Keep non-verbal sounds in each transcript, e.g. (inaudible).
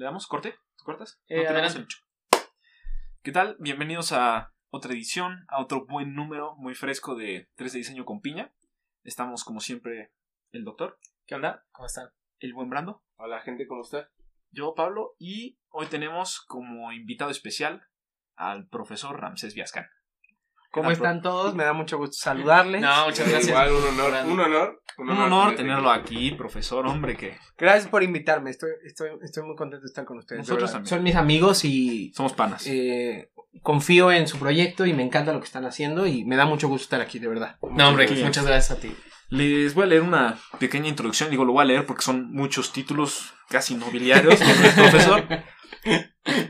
¿Le damos corte? ¿Tú cortas? Eh, No el ¿Qué tal? Bienvenidos a otra edición, a otro buen número muy fresco de 3 de diseño con piña. Estamos como siempre el doctor, ¿Qué onda? ¿Cómo están? el buen Brando, Hola gente, ¿cómo está? yo Pablo y hoy tenemos como invitado especial al profesor Ramsés Viascan. ¿Cómo están todos? Me da mucho gusto (laughs) saludarles. No, muchas gracias. Igual un honor, un honor. Un honor tenerlo aquí. profesor, hombre, que Gracias por invitarme. Estoy, estoy, estoy muy contento de estar con ustedes. de Nosotros también. Son mis amigos y somos panas. eh, confío en su proyecto y me encanta lo que están haciendo y me da mucho gusto estar aquí, de verdad. No, hombre, gracias. muchas gracias a ti. Les voy a leer una pequeña introducción, digo, lo voy a leer porque son muchos títulos casi nobiliarios del profesor. (laughs)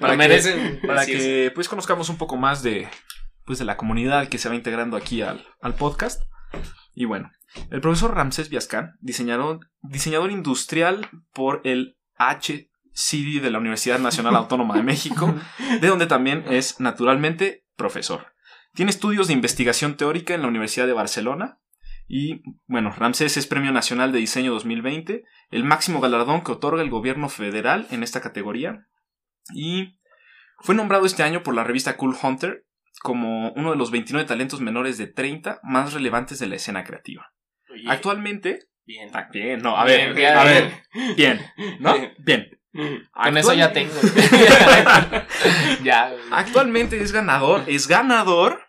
Lo que- merecen. para que pues conozcamos un poco más de pues de la comunidad que se va integrando aquí al, al podcast. Y bueno, el profesor Ramsés Viascan, diseñador, diseñador industrial por el HCD de la Universidad Nacional Autónoma de México, de donde también es naturalmente profesor. Tiene estudios de investigación teórica en la Universidad de Barcelona. Y bueno, Ramsés es Premio Nacional de Diseño 2020, el máximo galardón que otorga el gobierno federal en esta categoría. Y fue nombrado este año por la revista Cool Hunter como uno de los 29 talentos menores de 30 más relevantes de la escena creativa. Oye, Actualmente, Bien. Ah, bien, no, a Bien, ver, bien, a ver, bien, ¿no? Bien. Con eso ya tengo. (laughs) ya. Actualmente es ganador, es ganador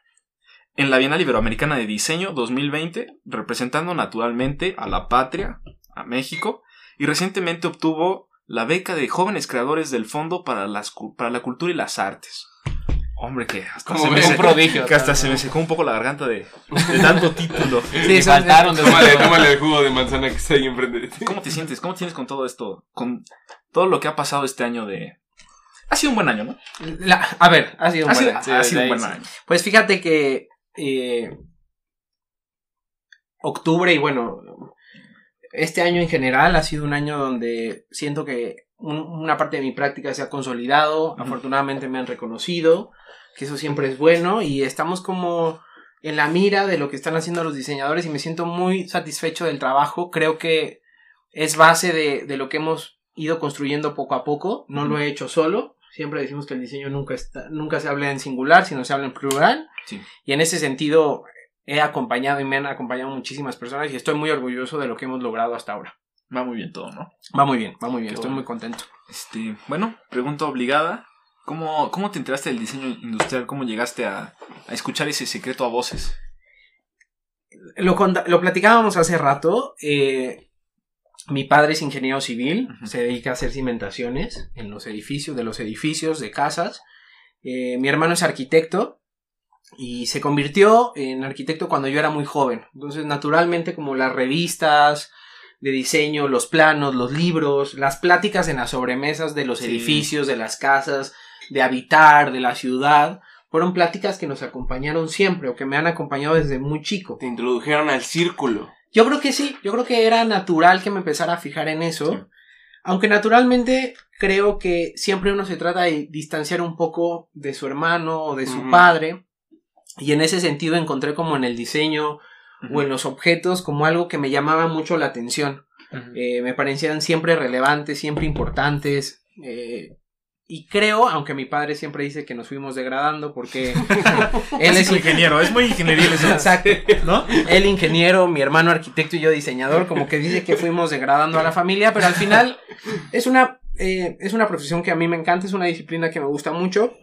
en la Bienal Iberoamericana de Diseño 2020, representando naturalmente a la patria, a México, y recientemente obtuvo la beca de jóvenes creadores del Fondo para, las, para la Cultura y las Artes. Hombre, que hasta, Como se me, ves, un se- prodigio. que hasta se me secó un poco la garganta de, de tanto título. (laughs) Sí, Sí, son- faltaron de Tómale, tómale el jugo de manzana que está ahí enfrente de ti. ¿Cómo te sientes? ¿Cómo te sientes con todo esto? Con todo lo que ha pasado este año de... Ha sido un buen año, ¿no? La- a ver, ha sido un Ha buen sido, año. Sí, ha sido un buen año. Pues fíjate que eh, octubre y bueno, este año en general ha sido un año donde siento que un- una parte de mi práctica se ha consolidado, afortunadamente me han reconocido, que eso siempre es bueno y estamos como en la mira de lo que están haciendo los diseñadores y me siento muy satisfecho del trabajo, creo que es base de, de lo que hemos ido construyendo poco a poco, no lo he hecho solo, siempre decimos que el diseño nunca, está, nunca se habla en singular, sino se habla en plural. Sí. Y en ese sentido he acompañado y me han acompañado muchísimas personas y estoy muy orgulloso de lo que hemos logrado hasta ahora. Va muy bien todo, ¿no? Va muy bien, va muy bien, estoy muy contento. Este, bueno, pregunta obligada. ¿Cómo, ¿Cómo te enteraste del diseño industrial? ¿Cómo llegaste a, a escuchar ese secreto a voces? Lo, lo platicábamos hace rato. eh, mi padre es ingeniero civil, se dedica a hacer cimentaciones en los edificios, de los edificios, de casas. Eh, mi hermano es arquitecto y se convirtió en arquitecto cuando yo era muy joven. Entonces, naturalmente, como las revistas de diseño, los planos, los libros, las pláticas en las sobremesas de los Sí. edificios, de las casas, de habitar, de la ciudad, fueron pláticas que nos acompañaron siempre o que me han acompañado desde muy chico. Te introdujeron al círculo. Yo creo que sí, yo creo que era natural que me empezara a fijar en eso. Sí. Aunque naturalmente creo que siempre uno se trata de distanciar un poco de su hermano o de su padre. Y en ese sentido encontré como en el diseño o en los objetos como algo que me llamaba mucho la atención. Eh, me parecían siempre relevantes, siempre importantes. eh, y creo, aunque mi padre siempre dice que nos fuimos degradando porque (laughs) él es ingeniero, es muy ingenieril eso. Exacto. ¿No? Él ingeniero, mi hermano arquitecto y yo diseñador, como que dice que fuimos degradando a la familia, pero al final es una, eh, es una profesión que a mí me encanta, es una disciplina que me gusta mucho.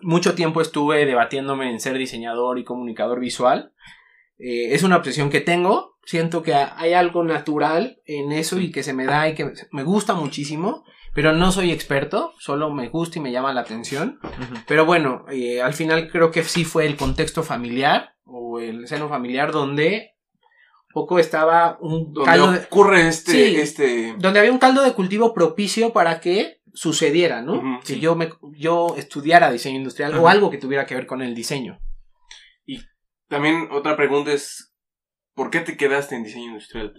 Mucho tiempo estuve debatiéndome en ser diseñador y comunicador visual. Eh, es una obsesión que tengo, siento que hay algo natural en eso y que se me da y que me gusta muchísimo, pero no soy experto, solo me gusta y me llama la atención. Pero bueno, eh, al final creo que sí fue el contexto familiar o el seno familiar donde poco estaba un Donde caldo de, ocurre este, Sí. este. donde había un caldo de cultivo propicio para que sucediera, ¿no? Sí. yo me yo estudiara diseño industrial o algo que tuviera que ver con el diseño. También otra pregunta es, ¿por qué te quedaste en diseño industrial?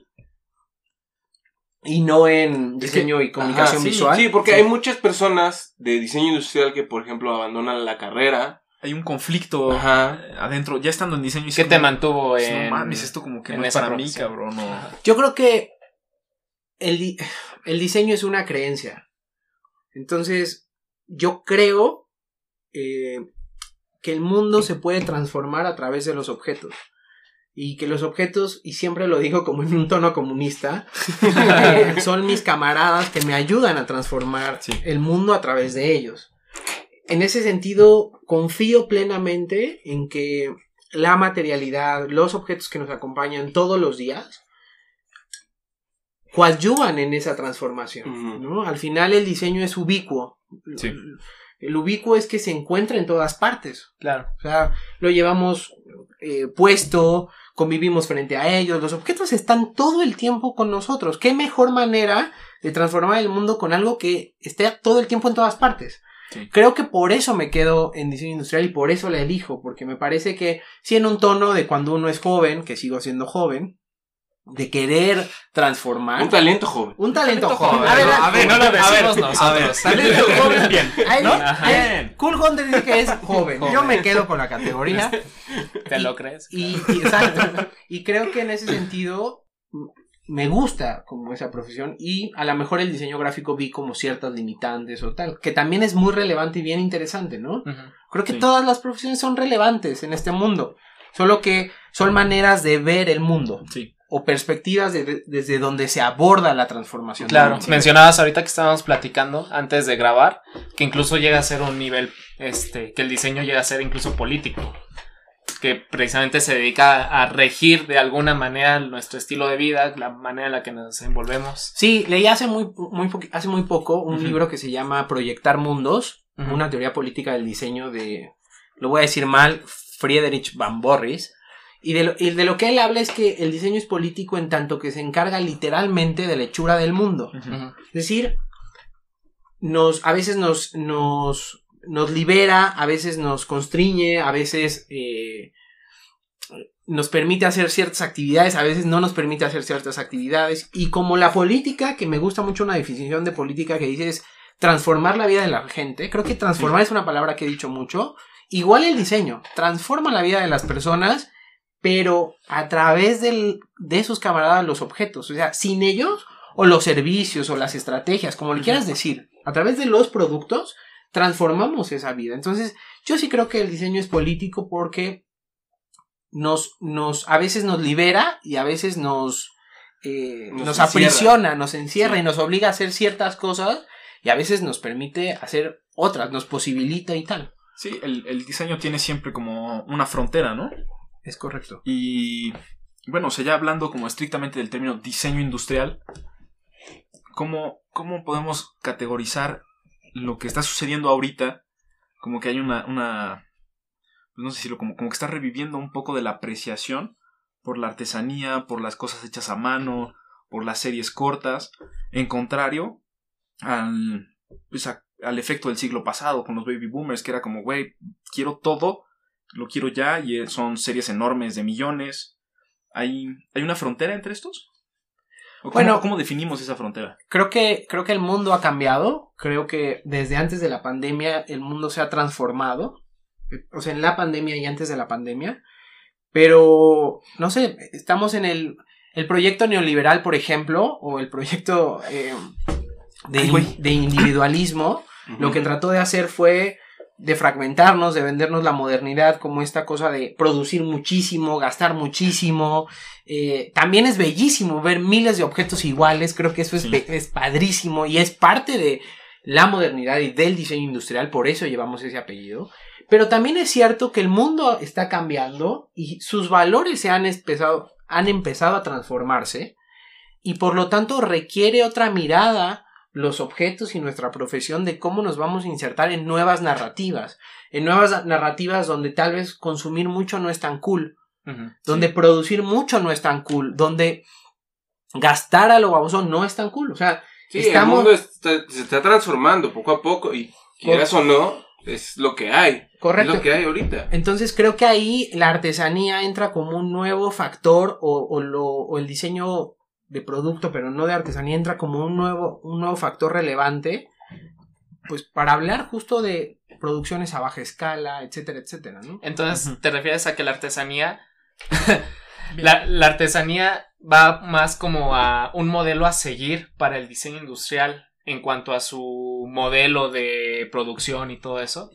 Y no en Es que- diseño y comunicación Ajá, sí, visual. Sí, porque hay muchas personas de diseño industrial que, por ejemplo, abandonan la carrera. Hay un conflicto Ajá. adentro, ya estando en diseño. y ¿Qué es te como, mantuvo pues, en...? No mames, esto como que no es para mí, profesión? cabrón. no. Yo creo que el, di- el diseño es una creencia. Entonces, yo creo eh, que el mundo se puede transformar a través de los objetos. Y que los objetos, y siempre lo digo como en un tono comunista, (laughs) son mis camaradas que me ayudan a transformar Sí. el mundo a través de ellos. En ese sentido, confío plenamente en que la materialidad, los objetos que nos acompañan todos los días, coadyuvan en esa transformación. ¿no? Al final el diseño es ubicuo. Sí. El ubicuo es que se encuentra en todas partes. Claro. O sea, lo llevamos eh, puesto, convivimos frente a ellos, los objetos están todo el tiempo con nosotros. ¿Qué mejor manera de transformar el mundo con algo que esté todo el tiempo en todas partes? Sí. Creo que por eso me quedo en diseño industrial y por eso la elijo, porque me parece que si en un tono de cuando uno es joven, que sigo siendo joven, de querer transformar. Un talento joven. Un talento Talento joven. joven, A ver, ¿no? a ver, no lo a ver, decimos a ver, nosotros. (laughs) talento joven, bien. Ahí- ¿no? ahí- Cool Hunter dice que es joven. Yo me quedo con la categoría. ¿Te lo crees? Y, y- exacto. Y creo que en ese sentido me gusta como esa profesión y a lo mejor el diseño gráfico vi como ciertas limitantes o tal, que también es muy relevante y bien interesante, ¿no? Ujú. Creo que Sí. todas las profesiones son relevantes en este mundo, solo que son maneras de ver el mundo Sí. O perspectivas de- desde donde se aborda la transformación. Claro, mencionabas ahorita que estábamos platicando antes de grabar que incluso llega a ser un nivel, este, que el diseño llega a ser incluso político, que precisamente se dedica a regir de alguna manera nuestro estilo de vida, la manera en la que nos envolvemos. Sí, leí hace muy, muy, hace muy poco un libro que se llama Proyectar Mundos, una teoría política del diseño de, lo voy a decir mal, Friedrich Van Borris. Y de, lo, y de lo que él habla es que el diseño es político en tanto que se encarga literalmente de la hechura del mundo. Es decir, nos, a veces nos, nos, nos libera, a veces nos constriñe, a veces eh, nos permite hacer ciertas actividades, a veces no nos permite hacer ciertas actividades. Y como la política, que me gusta mucho una definición de política que dice es transformar la vida de la gente, creo que transformar es una palabra que he dicho mucho. Igual el diseño, transforma la vida de las personas, pero a través del, de sus camaradas los objetos. O sea, sin ellos o los servicios o las estrategias, como le quieras decir, a través de los productos, transformamos esa vida. Entonces, yo sí creo que el diseño es político porque nos, nos, a veces nos libera y a veces nos, eh, Nos aprisiona, nos encierra Sí. y nos obliga a hacer ciertas cosas y a veces nos permite hacer otras, nos posibilita y tal. Sí, el, el diseño tiene siempre como una frontera, ¿no? Es correcto. Y bueno, o sea, ya hablando como estrictamente del término diseño industrial, ¿cómo, cómo podemos categorizar lo que está sucediendo ahorita? Como que hay una, una pues no sé decirlo, como, como que está reviviendo un poco de la apreciación por la artesanía, por las cosas hechas a mano, por las series cortas, en contrario al, pues, al efecto del siglo pasado con los baby boomers, que era como, güey, quiero todo, lo quiero ya, y son series enormes de millones. ¿Hay, ¿hay una frontera entre estos? ¿O cómo, Bueno. ¿Cómo definimos esa frontera? Creo que, creo que el mundo ha cambiado. Creo que desde antes de la pandemia el mundo se ha transformado. O sea, en la pandemia y antes de la pandemia. Pero, no sé, estamos en el, el proyecto neoliberal, por ejemplo, o el proyecto eh, de, Ay, de individualismo. Lo que trató de hacer fue de fragmentarnos, de vendernos la modernidad como esta cosa de producir muchísimo, gastar muchísimo. Eh, también es bellísimo ver miles de objetos iguales, creo que eso es, Sí. es padrísimo y es parte de la modernidad y del diseño industrial, por eso llevamos ese apellido. Pero también es cierto que el mundo está cambiando y sus valores se han empezado, han empezado a transformarse y por lo tanto requiere otra mirada los objetos y nuestra profesión de cómo nos vamos a insertar en nuevas narrativas, en nuevas narrativas donde tal vez consumir mucho no es tan cool, donde producir mucho no es tan cool, donde gastar a lo baboso no es tan cool, o sea, Sí, Estamos- el mundo está- se está transformando poco a poco y quieras o no, es lo que hay. correcto. Es lo que hay ahorita. Entonces creo que ahí la artesanía entra como un nuevo factor o, o lo, o el diseño de producto, pero no de artesanía, entra como un nuevo, un nuevo factor relevante, pues para hablar justo de producciones a baja escala, etcétera, etcétera, ¿no? Entonces. ¿te refieres a que la artesanía... (laughs) la, la artesanía va más como a un modelo a seguir para el diseño industrial en cuanto a su modelo de producción y todo eso?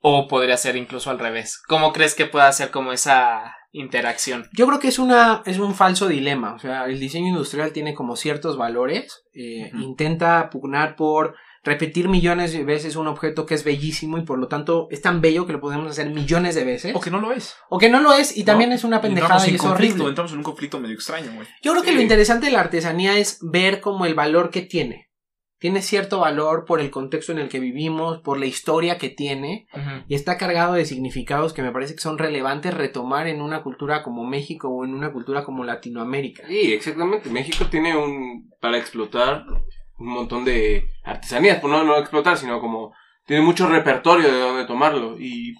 ¿O podría ser incluso al revés? ¿Cómo crees que pueda ser como esa interacción? Yo creo que es una es un falso dilema. O sea, el diseño industrial tiene como ciertos valores. eh. Intenta pugnar por repetir millones de veces un objeto que es bellísimo y por lo tanto es tan bello que lo podemos hacer millones de veces. O que no lo es. O que no lo es y también ¿no? es una pendejada y es conflicto, horrible. Entramos en un conflicto medio extraño, güey. Yo creo que lo interesante de la artesanía es ver como el valor que tiene. Tiene cierto valor por el contexto en el que vivimos, por la historia que tiene, y está cargado de significados que me parece que son relevantes retomar en una cultura como México o en una cultura como Latinoamérica. Sí, exactamente. México tiene un. para explotar un montón de artesanías. Pues no, no explotar, sino como. tiene mucho repertorio de dónde tomarlo. Y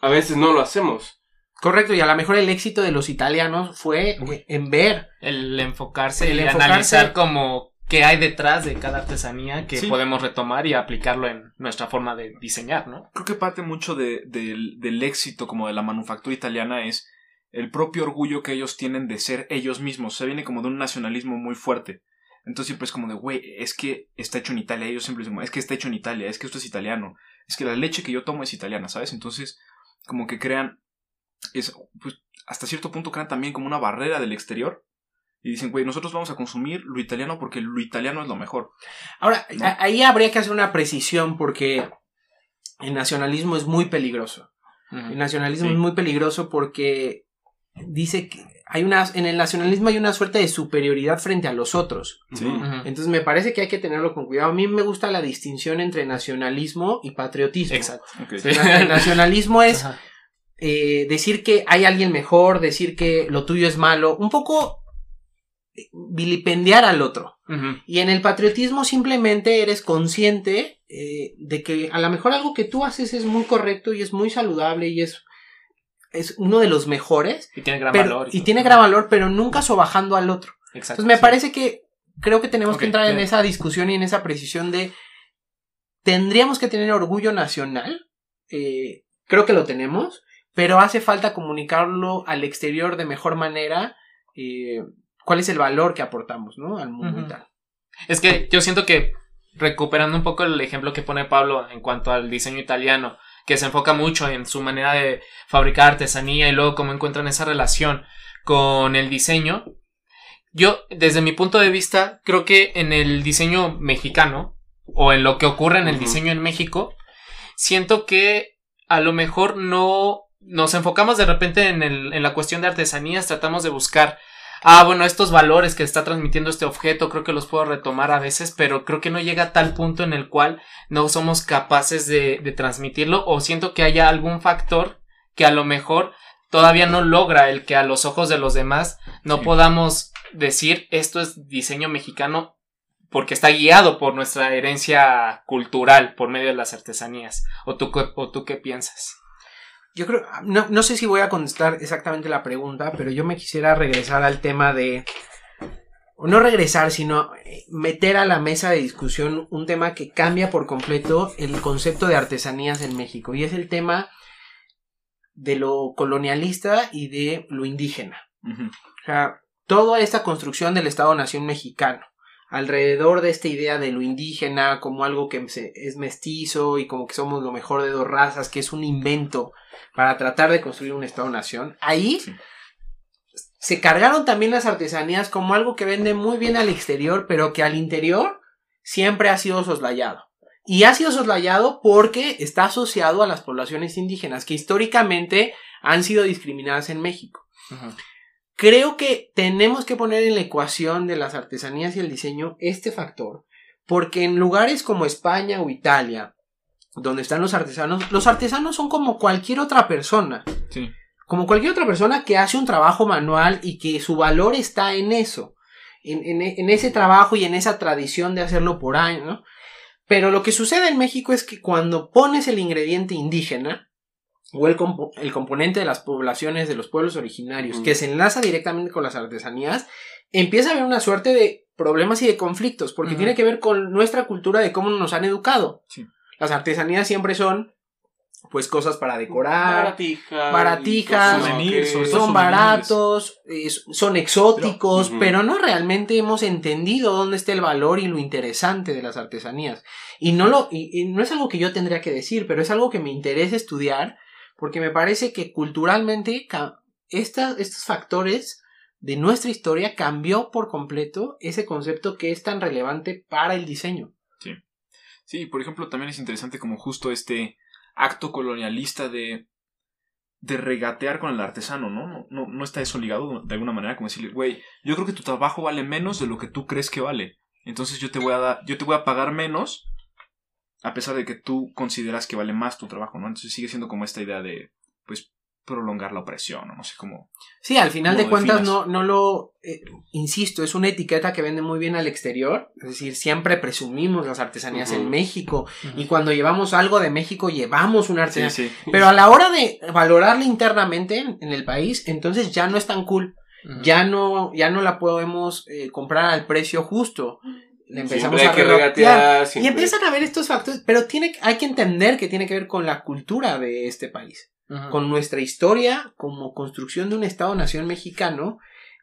a veces no lo hacemos. Correcto, y a lo mejor el éxito de los italianos fue en ver. El enfocarse El enfocarse- analizar como qué hay detrás de cada artesanía que Sí. podemos retomar y aplicarlo en nuestra forma de diseñar, ¿no? Creo que parte mucho de- del, del éxito como de la manufactura italiana es el propio orgullo que ellos tienen de ser ellos mismos. Se viene como de un nacionalismo muy fuerte. Entonces siempre es como de, güey, es que está hecho en Italia. Ellos siempre dicen, es que está hecho en Italia, es que esto es italiano. Es que la leche que yo tomo es italiana, ¿sabes? Entonces, como que crean, es, pues, hasta cierto punto crean también como una barrera del exterior. Y dicen, güey, nosotros vamos a consumir lo italiano porque lo italiano es lo mejor. Ahora, ahí habría que hacer una precisión porque el nacionalismo es muy peligroso. El nacionalismo Sí. es muy peligroso porque dice que hay una, en el nacionalismo hay una suerte de superioridad frente a los otros. Sí. Entonces me parece que hay que tenerlo con cuidado. A mí me gusta la distinción entre nacionalismo y patriotismo. Exacto. El na- el nacionalismo es eh, decir que hay alguien mejor, decir que lo tuyo es malo, un poco vilipendiar al otro. Y en el patriotismo simplemente eres consciente eh, de que a lo mejor algo que tú haces es muy correcto y es muy saludable y es, es uno de los mejores. Y tiene gran pero- valor. y tiene gran valor, pero nunca sobajando al otro. Exacto. Entonces me sí. parece que creo que tenemos que entrar en esa discusión y en esa precisión de tendríamos que tener orgullo nacional. eh, creo que lo tenemos, pero hace falta comunicarlo al exterior de mejor manera. eh, ¿Cuál es el valor que aportamos, no? Al mundo y Ujú. tal. Es que yo siento que recuperando un poco el ejemplo que pone Pablo en cuanto al diseño italiano, que se enfoca mucho en su manera de fabricar artesanía y luego cómo encuentran esa relación con el diseño. Yo, desde mi punto de vista, creo que en el diseño mexicano, o en lo que ocurre en el diseño en México, siento que a lo mejor no nos enfocamos de repente en, el, en la cuestión de artesanías, tratamos de buscar ah, bueno, estos valores que está transmitiendo este objeto, creo que los puedo retomar a veces, pero creo que no llega a tal punto en el cual no somos capaces de, de transmitirlo o siento que haya algún factor que a lo mejor todavía no logra el que a los ojos de los demás no Sí. podamos decir esto es diseño mexicano porque está guiado por nuestra herencia cultural por medio de las artesanías. ¿O tú, o tú qué piensas? Yo creo, no, no sé si voy a contestar exactamente la pregunta, pero yo me quisiera regresar al tema de, o no regresar, sino eh, meter a la mesa de discusión un tema que cambia por completo el concepto de artesanías en México, y es el tema de lo colonialista y de lo indígena. O sea, toda esta construcción del Estado-Nación mexicano, alrededor de esta idea de lo indígena como algo que es mestizo y como que somos lo mejor de dos razas, que es un invento para tratar de construir un Estado-Nación, ahí Sí. se cargaron también las artesanías como algo que vende muy bien al exterior, pero que al interior siempre ha sido soslayado. Y ha sido soslayado porque está asociado a las poblaciones indígenas, que históricamente han sido discriminadas en México. Creo que tenemos que poner en la ecuación de las artesanías y el diseño este factor, porque en lugares como España o Italia, donde están los artesanos, los artesanos son como cualquier otra persona, Sí. como cualquier otra persona que hace un trabajo manual y que su valor está en eso, en, en- en ese trabajo y en esa tradición de hacerlo por años, ¿no? Pero lo que sucede en México es que cuando pones el ingrediente indígena, o el, compo- el componente de las poblaciones de los pueblos originarios, que se enlaza directamente con las artesanías, empieza a haber una suerte de problemas y de conflictos, porque tiene que ver con nuestra cultura de cómo nos han educado. Sí. Las artesanías siempre son pues cosas para decorar. Baratijas. Son souvenirs. baratos, eh, son exóticos, Pero- no realmente hemos entendido dónde está el valor y lo interesante de las artesanías. Y no lo, y, y no es algo que yo tendría que decir, pero es algo que me interesa estudiar, porque me parece que culturalmente estos factores de nuestra historia cambió por completo ese concepto que es tan relevante para el diseño. Sí, por ejemplo, también es interesante como justo este acto colonialista de, de regatear con el artesano, ¿no? No, no, no está eso ligado de alguna manera, como decirle, güey, yo creo que tu trabajo vale menos de lo que tú crees que vale. Entonces yo te voy a dar, yo te voy a pagar menos a pesar de que tú consideras que vale más tu trabajo, ¿no? Entonces sigue siendo como esta idea de, pues, prolongar la opresión, ¿no? No sé cómo. Sí, al final ¿Cómo de cuentas no, no lo, eh, insisto, es una etiqueta que vende muy bien al exterior, es decir, siempre presumimos las artesanías en México y cuando llevamos algo de México llevamos una artesanía. sí. Pero a la hora de valorarla internamente en, en el país, entonces ya no es tan cool, ya no, ya no la podemos eh, comprar al precio justo. Le empezamos a que regatear. Y empiezan a ver estos factores, pero tiene, hay que entender que tiene que ver con la cultura de este país con nuestra historia como construcción de un Estado-nación mexicano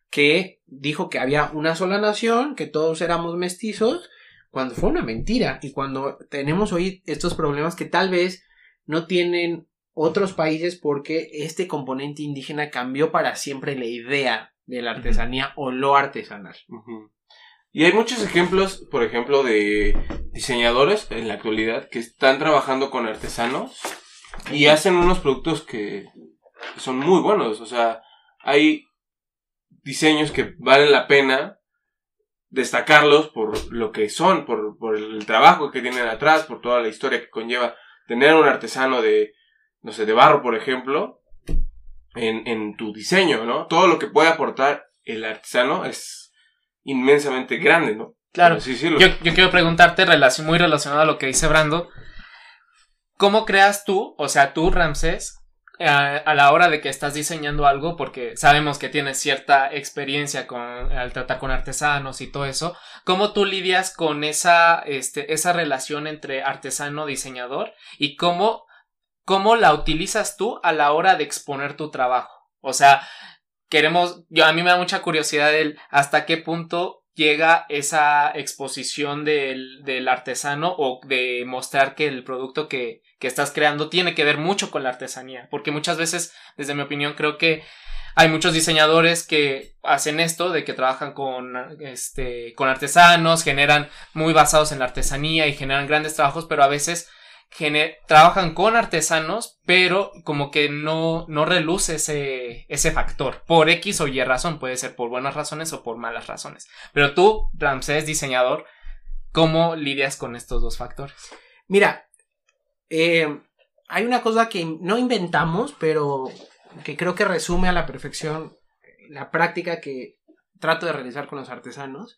que dijo que había una sola nación, que todos éramos mestizos, cuando fue una mentira y cuando tenemos hoy estos problemas que tal vez no tienen otros países porque este componente indígena cambió para siempre la idea de la artesanía o lo artesanal. Ujú. Y hay muchos ejemplos, por ejemplo, de diseñadores en la actualidad que están trabajando con artesanos y hacen unos productos que son muy buenos. O sea, hay diseños que valen la pena destacarlos por lo que son, por, por el trabajo que tienen atrás, por toda la historia que conlleva tener un artesano de, no sé, de barro, por ejemplo, en, en tu diseño, ¿no? Todo lo que puede aportar el artesano es inmensamente grande, ¿no? Claro. Yo, yo quiero preguntarte, relaci- muy relacionado a lo que dice Brando, ¿cómo creas tú, o sea, tú, Ramsés, eh, a la hora de que estás diseñando algo, porque sabemos que tienes cierta experiencia con, al tratar con artesanos y todo eso, ¿cómo tú lidias con esa, este, esa relación entre artesano-diseñador y cómo, cómo la utilizas tú a la hora de exponer tu trabajo? O sea, queremos, yo a mí me da mucha curiosidad el hasta qué punto llega esa exposición del, del artesano o de mostrar que el producto que, que estás creando tiene que ver mucho con la artesanía. Porque muchas veces, desde mi opinión, creo que hay muchos diseñadores que hacen esto, de que trabajan con, este, con artesanos, generan muy basados en la artesanía y generan grandes trabajos, pero a veces trabajan con artesanos, pero como que no, no reluce ese, ese factor. Por X o Y razón, puede ser por buenas razones o por malas razones. Pero tú, Ramsés, diseñador, ¿cómo lidias con estos dos factores? Mira, eh, hay una cosa que no inventamos, pero que creo que resume a la perfección la práctica que trato de realizar con los artesanos.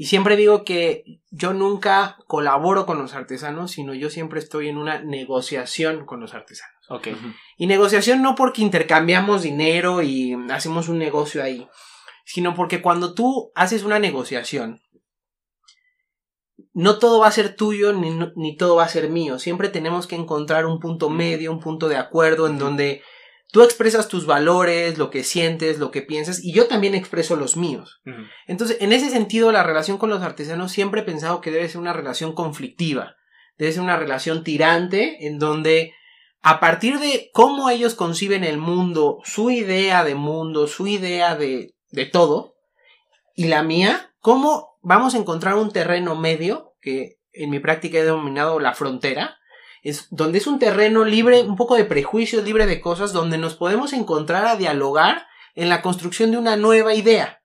Y siempre digo que yo nunca colaboro con los artesanos, sino yo siempre estoy en una negociación con los artesanos. Ok. Y negociación no porque intercambiamos dinero y hacemos un negocio ahí, sino porque cuando tú haces una negociación, no todo va a ser tuyo ni, ni todo va a ser mío. Siempre tenemos que encontrar un punto medio, un punto de acuerdo en donde tú expresas tus valores, lo que sientes, lo que piensas, y yo también expreso los míos. Entonces, en ese sentido, la relación con los artesanos siempre he pensado que debe ser una relación conflictiva, debe ser una relación tirante, en donde a partir de cómo ellos conciben el mundo, su idea de mundo, su idea de, de todo, y la mía, cómo vamos a encontrar un terreno medio, que en mi práctica he denominado la frontera, es donde es un terreno libre, un poco de prejuicios, libre de cosas, donde nos podemos encontrar a dialogar en la construcción de una nueva idea.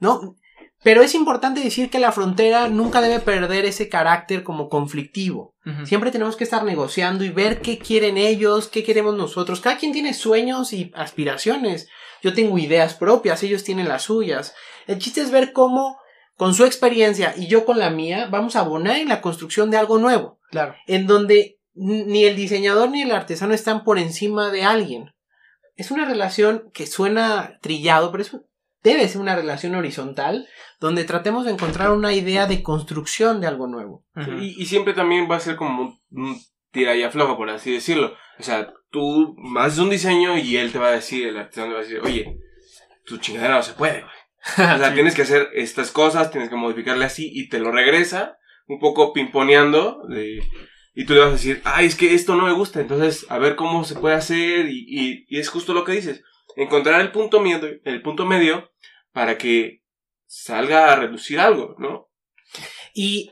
¿no? Pero es importante decir que la frontera nunca debe perder ese carácter como conflictivo. Siempre tenemos que estar negociando y ver qué quieren ellos, qué queremos nosotros. Cada quien tiene sueños y aspiraciones. Yo tengo ideas propias, ellos tienen las suyas. El chiste es ver cómo, con su experiencia y yo con la mía, vamos a abonar en la construcción de algo nuevo. Claro. En donde ni el diseñador ni el artesano están por encima de alguien. Es una relación que suena trillado, pero es, debe ser una relación horizontal donde tratemos de encontrar una idea de construcción de algo nuevo. Y, y siempre también va a ser como un, un tira y afloja, por así decirlo. O sea, tú haces un diseño y él te va a decir, el artesano te va a decir, oye, tu chingadera no se puede, güey. (laughs) O sea, tienes que hacer estas cosas, tienes que modificarle así y te lo regresa, un poco pimponeando, de- y tú le vas a decir, ay, es que esto no me gusta, entonces a ver cómo se puede hacer, y, y, y es justo lo que dices, encontrar el punto medio, el punto medio para que salga a reducir algo, ¿no? Y,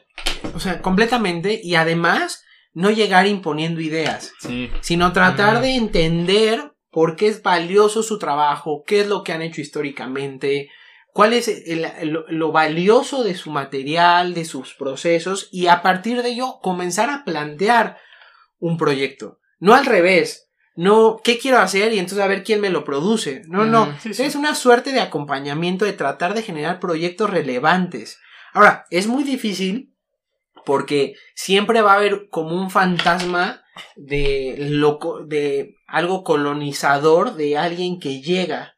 o sea, completamente, y además, no llegar imponiendo ideas. Sí. sino tratar de entender por qué es valioso su trabajo, qué es lo que han hecho históricamente, cuál es el- lo, lo valioso de su material, de sus procesos, y a partir de ello comenzar a plantear un proyecto. No al revés. No, ¿qué quiero hacer? Y entonces a ver quién me lo produce. No, no. Sí. Es una suerte de acompañamiento de tratar de generar proyectos relevantes. Ahora, es muy difícil porque siempre va a haber como un fantasma de loco, de algo colonizador de alguien que llega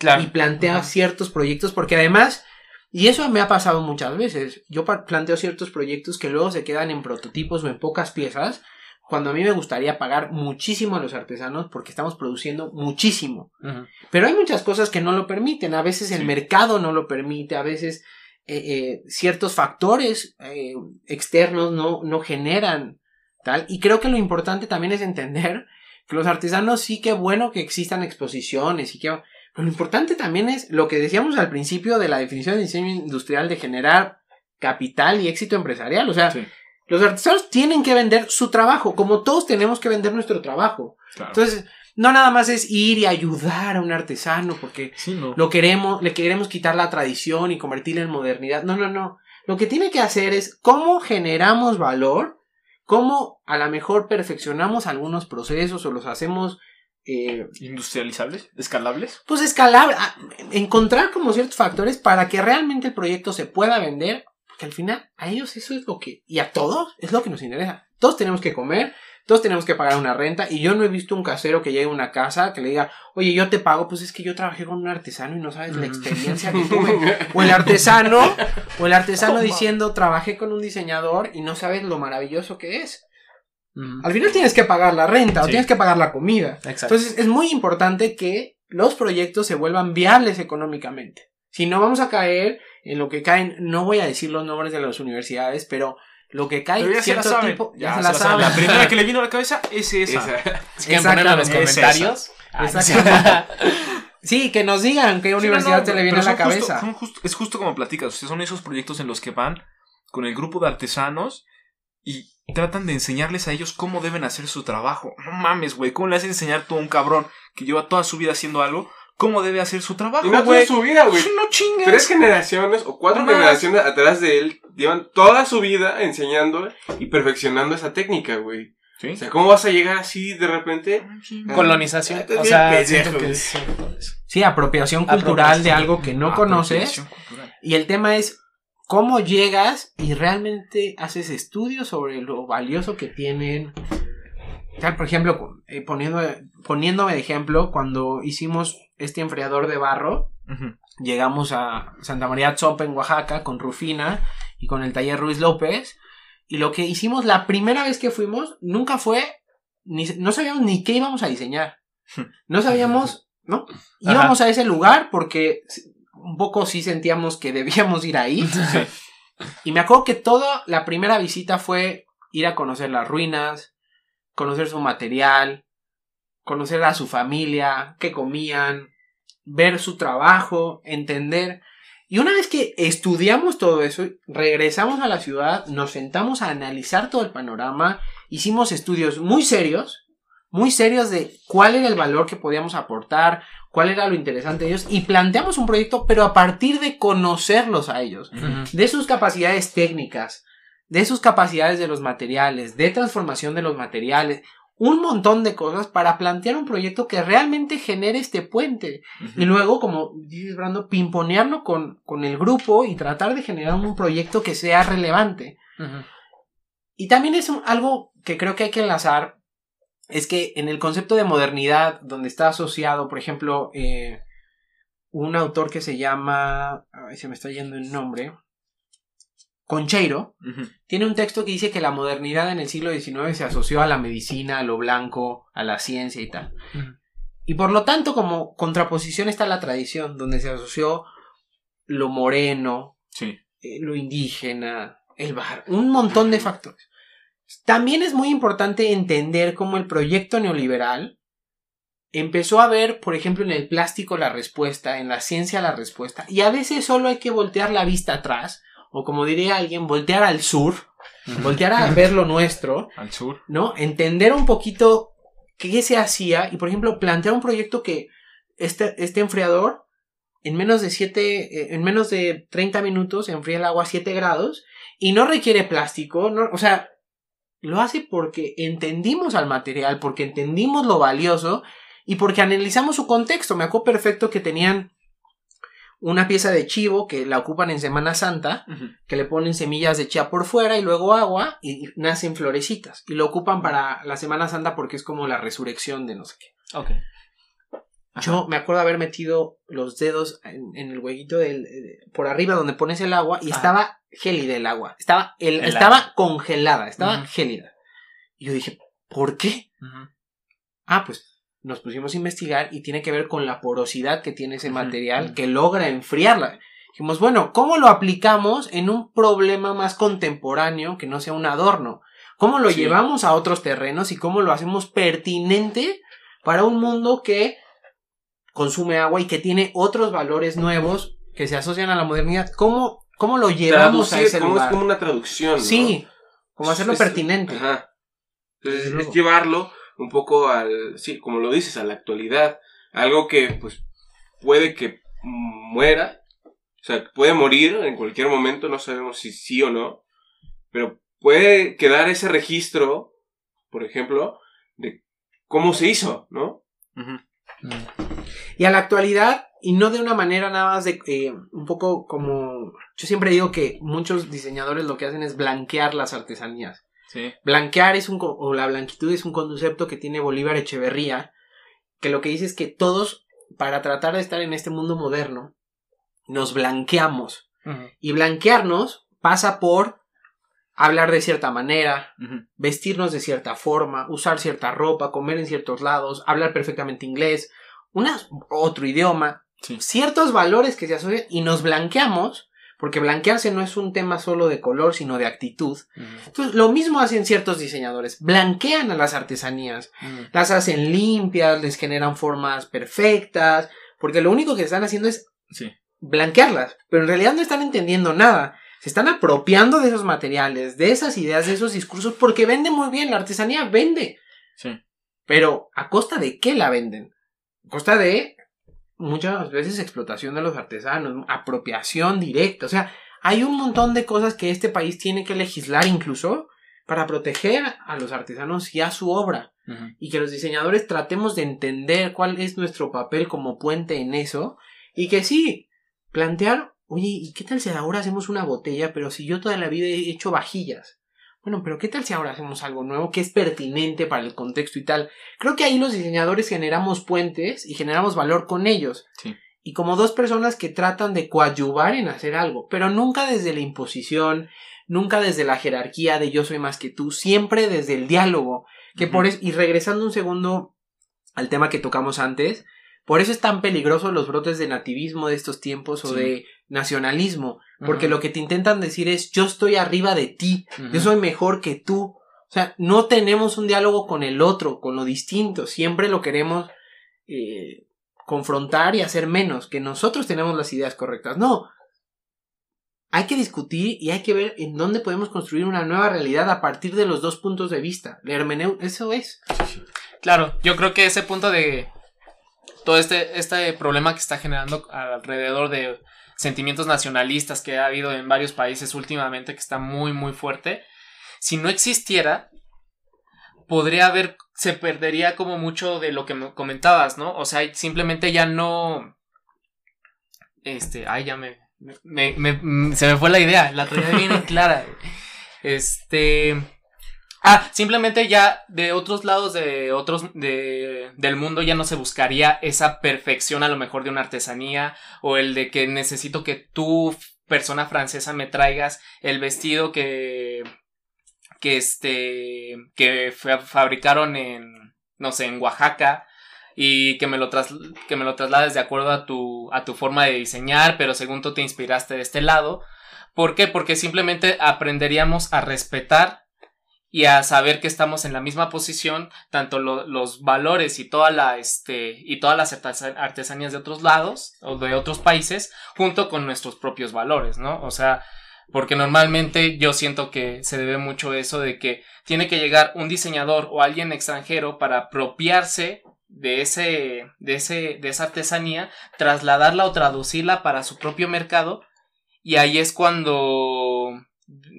Claro. y plantea Ajá. ciertos proyectos, porque además, y eso me ha pasado muchas veces, yo planteo ciertos proyectos que luego se quedan en prototipos o en pocas piezas, cuando a mí me gustaría pagar muchísimo a los artesanos porque estamos produciendo muchísimo. Pero hay muchas cosas que no lo permiten. A veces el mercado no lo permite, a veces eh, eh, ciertos factores eh, externos no, no generan tal. Y creo que lo importante también es entender que los artesanos sí que bueno que existan exposiciones y que... Pero lo importante también es lo que decíamos al principio de la definición de diseño industrial de generar capital y éxito empresarial. O sea, Sí. los artesanos tienen que vender su trabajo, como todos tenemos que vender nuestro trabajo. Claro. Entonces, no nada más es ir y ayudar a un artesano porque sí, no. lo queremos, le queremos quitar la tradición y convertirla en modernidad. No, no, no. Lo que tiene que hacer es cómo generamos valor, cómo a lo mejor perfeccionamos algunos procesos o los hacemos, eh, Industrializables, escalables. pues escalar, a- encontrar como ciertos factores para que realmente el proyecto se pueda vender, porque al final a ellos eso es lo que, y a todos es lo que nos interesa. Todos tenemos que comer, todos tenemos que pagar una renta, y yo no he visto un casero que llegue a una casa que le diga, oye, yo te pago, pues es que yo trabajé con un artesano y no sabes la Mm. experiencia que tuve. O el artesano, o el artesano (laughs) Toma. diciendo, trabajé con un diseñador y no sabes lo maravilloso que es. Ujú. Al final tienes que pagar la renta o tienes que pagar la comida. Exacto. Entonces es muy importante que los proyectos se vuelvan viables económicamente. Si no vamos a caer en lo que caen, no voy a decir los nombres de las universidades, pero lo que cae Pero ya se la cierto saben. tipo, ya se la saben. La primera que le vino a la cabeza es esa. Esa. Si quieren (laughs) ponerlo en los comentarios. Exactamente. (laughs) Sí, que nos digan qué Sí, universidad no, no, se le viene a la justo- cabeza. justo- es justo como platicas. o sea, son esos proyectos en los que van con el grupo de artesanos y tratan de enseñarles a ellos cómo deben hacer su trabajo. No mames, güey. ¿Cómo le haces enseñar tú a un cabrón que lleva toda su vida haciendo algo? ¿Cómo debe hacer su trabajo, Y no toda su vida, güey. No chingues. Tres generaciones o cuatro generaciones atrás de él llevan toda su vida enseñando y perfeccionando esa técnica, güey. ¿Sí? O sea, ¿cómo vas a llegar así de repente? Colonización. O sea, pendejo, siento que güey. es- Sí, apropiación cultural Apropiación. de algo que no conoces. Cultural. Y el tema es cómo llegas y realmente haces estudios sobre lo valioso que tienen. Por ejemplo, eh, poniendo, poniéndome de ejemplo, cuando hicimos este enfriador de barro, llegamos a Santa María Tzompa en Oaxaca con Rufina y con el taller Ruiz López. Y lo que hicimos la primera vez que fuimos nunca fue, ni, no sabíamos ni qué íbamos a diseñar. No sabíamos, ¿no? Ajá. Íbamos a ese lugar porque un poco sí sentíamos que debíamos ir ahí. (laughs) Y me acuerdo que toda la primera visita fue ir a conocer las ruinas, conocer su material, conocer a su familia, qué comían, ver su trabajo, entender. Y una vez que estudiamos todo eso, regresamos a la ciudad, nos sentamos a analizar todo el panorama, hicimos estudios muy serios, muy serios de cuál era el valor que podíamos aportar, cuál era lo interesante de ellos, y planteamos un proyecto, pero a partir de conocerlos a ellos de sus capacidades técnicas, de sus capacidades de los materiales, de transformación de los materiales, un montón de cosas para plantear un proyecto que realmente genere este puente. Y luego, como dices, Brando, pimponearlo con, con el grupo y tratar de generar un proyecto que sea relevante. Y también es un- algo que creo que hay que enlazar, es que en el concepto de modernidad, donde está asociado, por ejemplo, eh, un autor que se llama, ay, se me está yendo el nombre, Concheiro, tiene un texto que dice que la modernidad en el siglo XIX se asoció a la medicina, a lo blanco, a la ciencia y tal. Y por lo tanto, como contraposición está la tradición, donde se asoció lo moreno, Sí. eh, lo indígena, el bar, un montón de factores. También es muy importante entender cómo el proyecto neoliberal empezó a ver, por ejemplo, en el plástico la respuesta, en la ciencia la respuesta, y a veces solo hay que voltear la vista atrás, o como diría alguien, voltear al sur, voltear a (laughs) ver lo nuestro, Al sur. ¿no? Entender un poquito qué se hacía y, por ejemplo, plantear un proyecto que este, este enfriador en menos de 7, en menos de 30 minutos enfría el agua a 7 grados y no requiere plástico, no, o sea, lo hace porque entendimos al material, porque entendimos lo valioso y porque analizamos su contexto. Me acuerdo perfecto que tenían una pieza de chivo que la ocupan en Semana Santa que le ponen semillas de chía por fuera y luego agua y nacen florecitas. Y lo ocupan para la Semana Santa porque es como la resurrección de no sé qué. Ok. Yo me acuerdo haber metido los dedos en, en el huequito del, eh, por arriba donde pones el agua y Ajá. estaba gélida el agua. Estaba, el, estaba congelada, estaba Ujú. gélida. Y yo dije, ¿por qué? Ujú. Ah, pues nos pusimos a investigar y tiene que ver con la porosidad que tiene ese Ujú, material ujú. que logra enfriarla. Dijimos, bueno, ¿cómo lo aplicamos en un problema más contemporáneo que no sea un adorno? ¿Cómo lo Sí. llevamos a otros terrenos y cómo lo hacemos pertinente para un mundo que consume agua y que tiene otros valores nuevos que se asocian a la modernidad? ¿Cómo, cómo lo llevamos a ese como lugar? es como una traducción. ¿no? Sí, como hacerlo Es- pertinente. Ajá. Entonces, es llevarlo un poco al, sí, como lo dices, a la actualidad. Algo que, pues, puede que muera. O sea, puede morir en cualquier momento, no sabemos si sí o no. Pero puede quedar ese registro, por ejemplo, de cómo se hizo, ¿no? Ujú. Y a la actualidad, y no de una manera nada más de eh, un poco como. Yo siempre digo que muchos diseñadores lo que hacen es blanquear las artesanías. Sí. Blanquear es un. o la blanquitud es un concepto que tiene Bolívar Echeverría, que lo que dice es que todos, para tratar de estar en este mundo moderno, nos blanqueamos. Y blanquearnos pasa por hablar de cierta manera, vestirnos de cierta forma, usar cierta ropa, comer en ciertos lados, hablar perfectamente inglés, una, otro idioma, Sí. ciertos valores que se asocian y nos blanqueamos, porque blanquearse no es un tema solo de color, sino de actitud. Entonces, lo mismo hacen ciertos diseñadores, blanquean a las artesanías, las hacen limpias, les generan formas perfectas, porque lo único que están haciendo es Sí. blanquearlas, pero en realidad no están entendiendo nada. Se están apropiando de esos materiales, de esas ideas, de esos discursos, porque vende muy bien, la artesanía vende. Sí. Pero ¿a costa de qué la venden? Costa de muchas veces explotación de los artesanos, apropiación directa. O sea, hay un montón de cosas que este país tiene que legislar incluso para proteger a los artesanos y a su obra. Y que los diseñadores tratemos de entender cuál es nuestro papel como puente en eso. Y que sí, plantear, oye, ¿y qué tal si ahora hacemos una botella? Pero si yo toda la vida he hecho vajillas. Bueno, pero ¿qué tal si ahora hacemos algo nuevo que es pertinente para el contexto y tal? Creo que ahí los diseñadores generamos puentes y generamos valor con ellos. Sí. Y como dos personas que tratan de coadyuvar en hacer algo, pero nunca desde la imposición, nunca desde la jerarquía de yo soy más que tú, siempre desde el diálogo. Que por eso, y regresando un segundo al tema que tocamos antes, por eso es tan peligroso los brotes de nativismo de estos tiempos o de nacionalismo, porque lo que te intentan decir es yo estoy arriba de ti, yo soy mejor que tú. O sea, no tenemos un diálogo con el otro, con lo distinto, siempre lo queremos eh, confrontar y hacer menos, que nosotros tenemos las ideas correctas. No. Hay que discutir y hay que ver en dónde podemos construir una nueva realidad a partir de los dos puntos de vista. La hermeneu, eso es. Claro, yo creo que ese punto de todo este, este problema que está generando alrededor de sentimientos nacionalistas que ha habido en varios países últimamente, que está muy, muy fuerte, si no existiera, podría haber, se perdería como mucho de lo que me comentabas, ¿no? O sea, simplemente ya no... Este, ay, ya me... me- me- me- se me fue la idea, la traía bien clara. (laughs) Este... Ah, simplemente ya de otros lados de otros de, del mundo ya no se buscaría esa perfección a lo mejor de una artesanía o el de que necesito que tú persona francesa me traigas el vestido que que este que fabricaron en no sé en Oaxaca y que me lo que me lo traslades de acuerdo a tu a tu forma de diseñar pero según tú te inspiraste de este lado ¿por qué? porque simplemente aprenderíamos a respetar y a saber que estamos en la misma posición, tanto los valores y toda la este y todas las artesanías de otros lados o de otros países junto con nuestros propios valores, ¿no? O sea, porque normalmente yo siento que se debe mucho eso de que tiene que llegar un diseñador o alguien extranjero para apropiarse de ese de ese de esa artesanía, trasladarla o traducirla para su propio mercado y ahí es cuando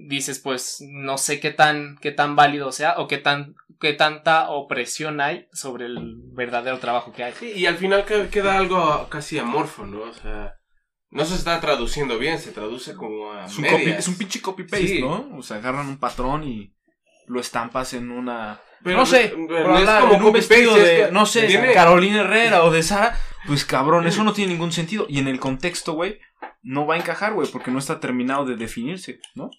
dices, pues no sé qué tan, qué tan válido sea o qué, tan, qué tanta opresión hay sobre el verdadero trabajo que hay. y al final queda algo casi amorfo, ¿no? O sea, no se está traduciendo bien, se traduce como a es un, copy, es un pinche copy-paste, ¿no? O sea, agarran un patrón y lo estampas en una... no sé, no es como un vestido de, no sé, Carolina Herrera o de Sara, pues cabrón, eso no tiene ningún sentido. Y en el contexto, güey, no va a encajar, güey, porque no está terminado de definirse, ¿no?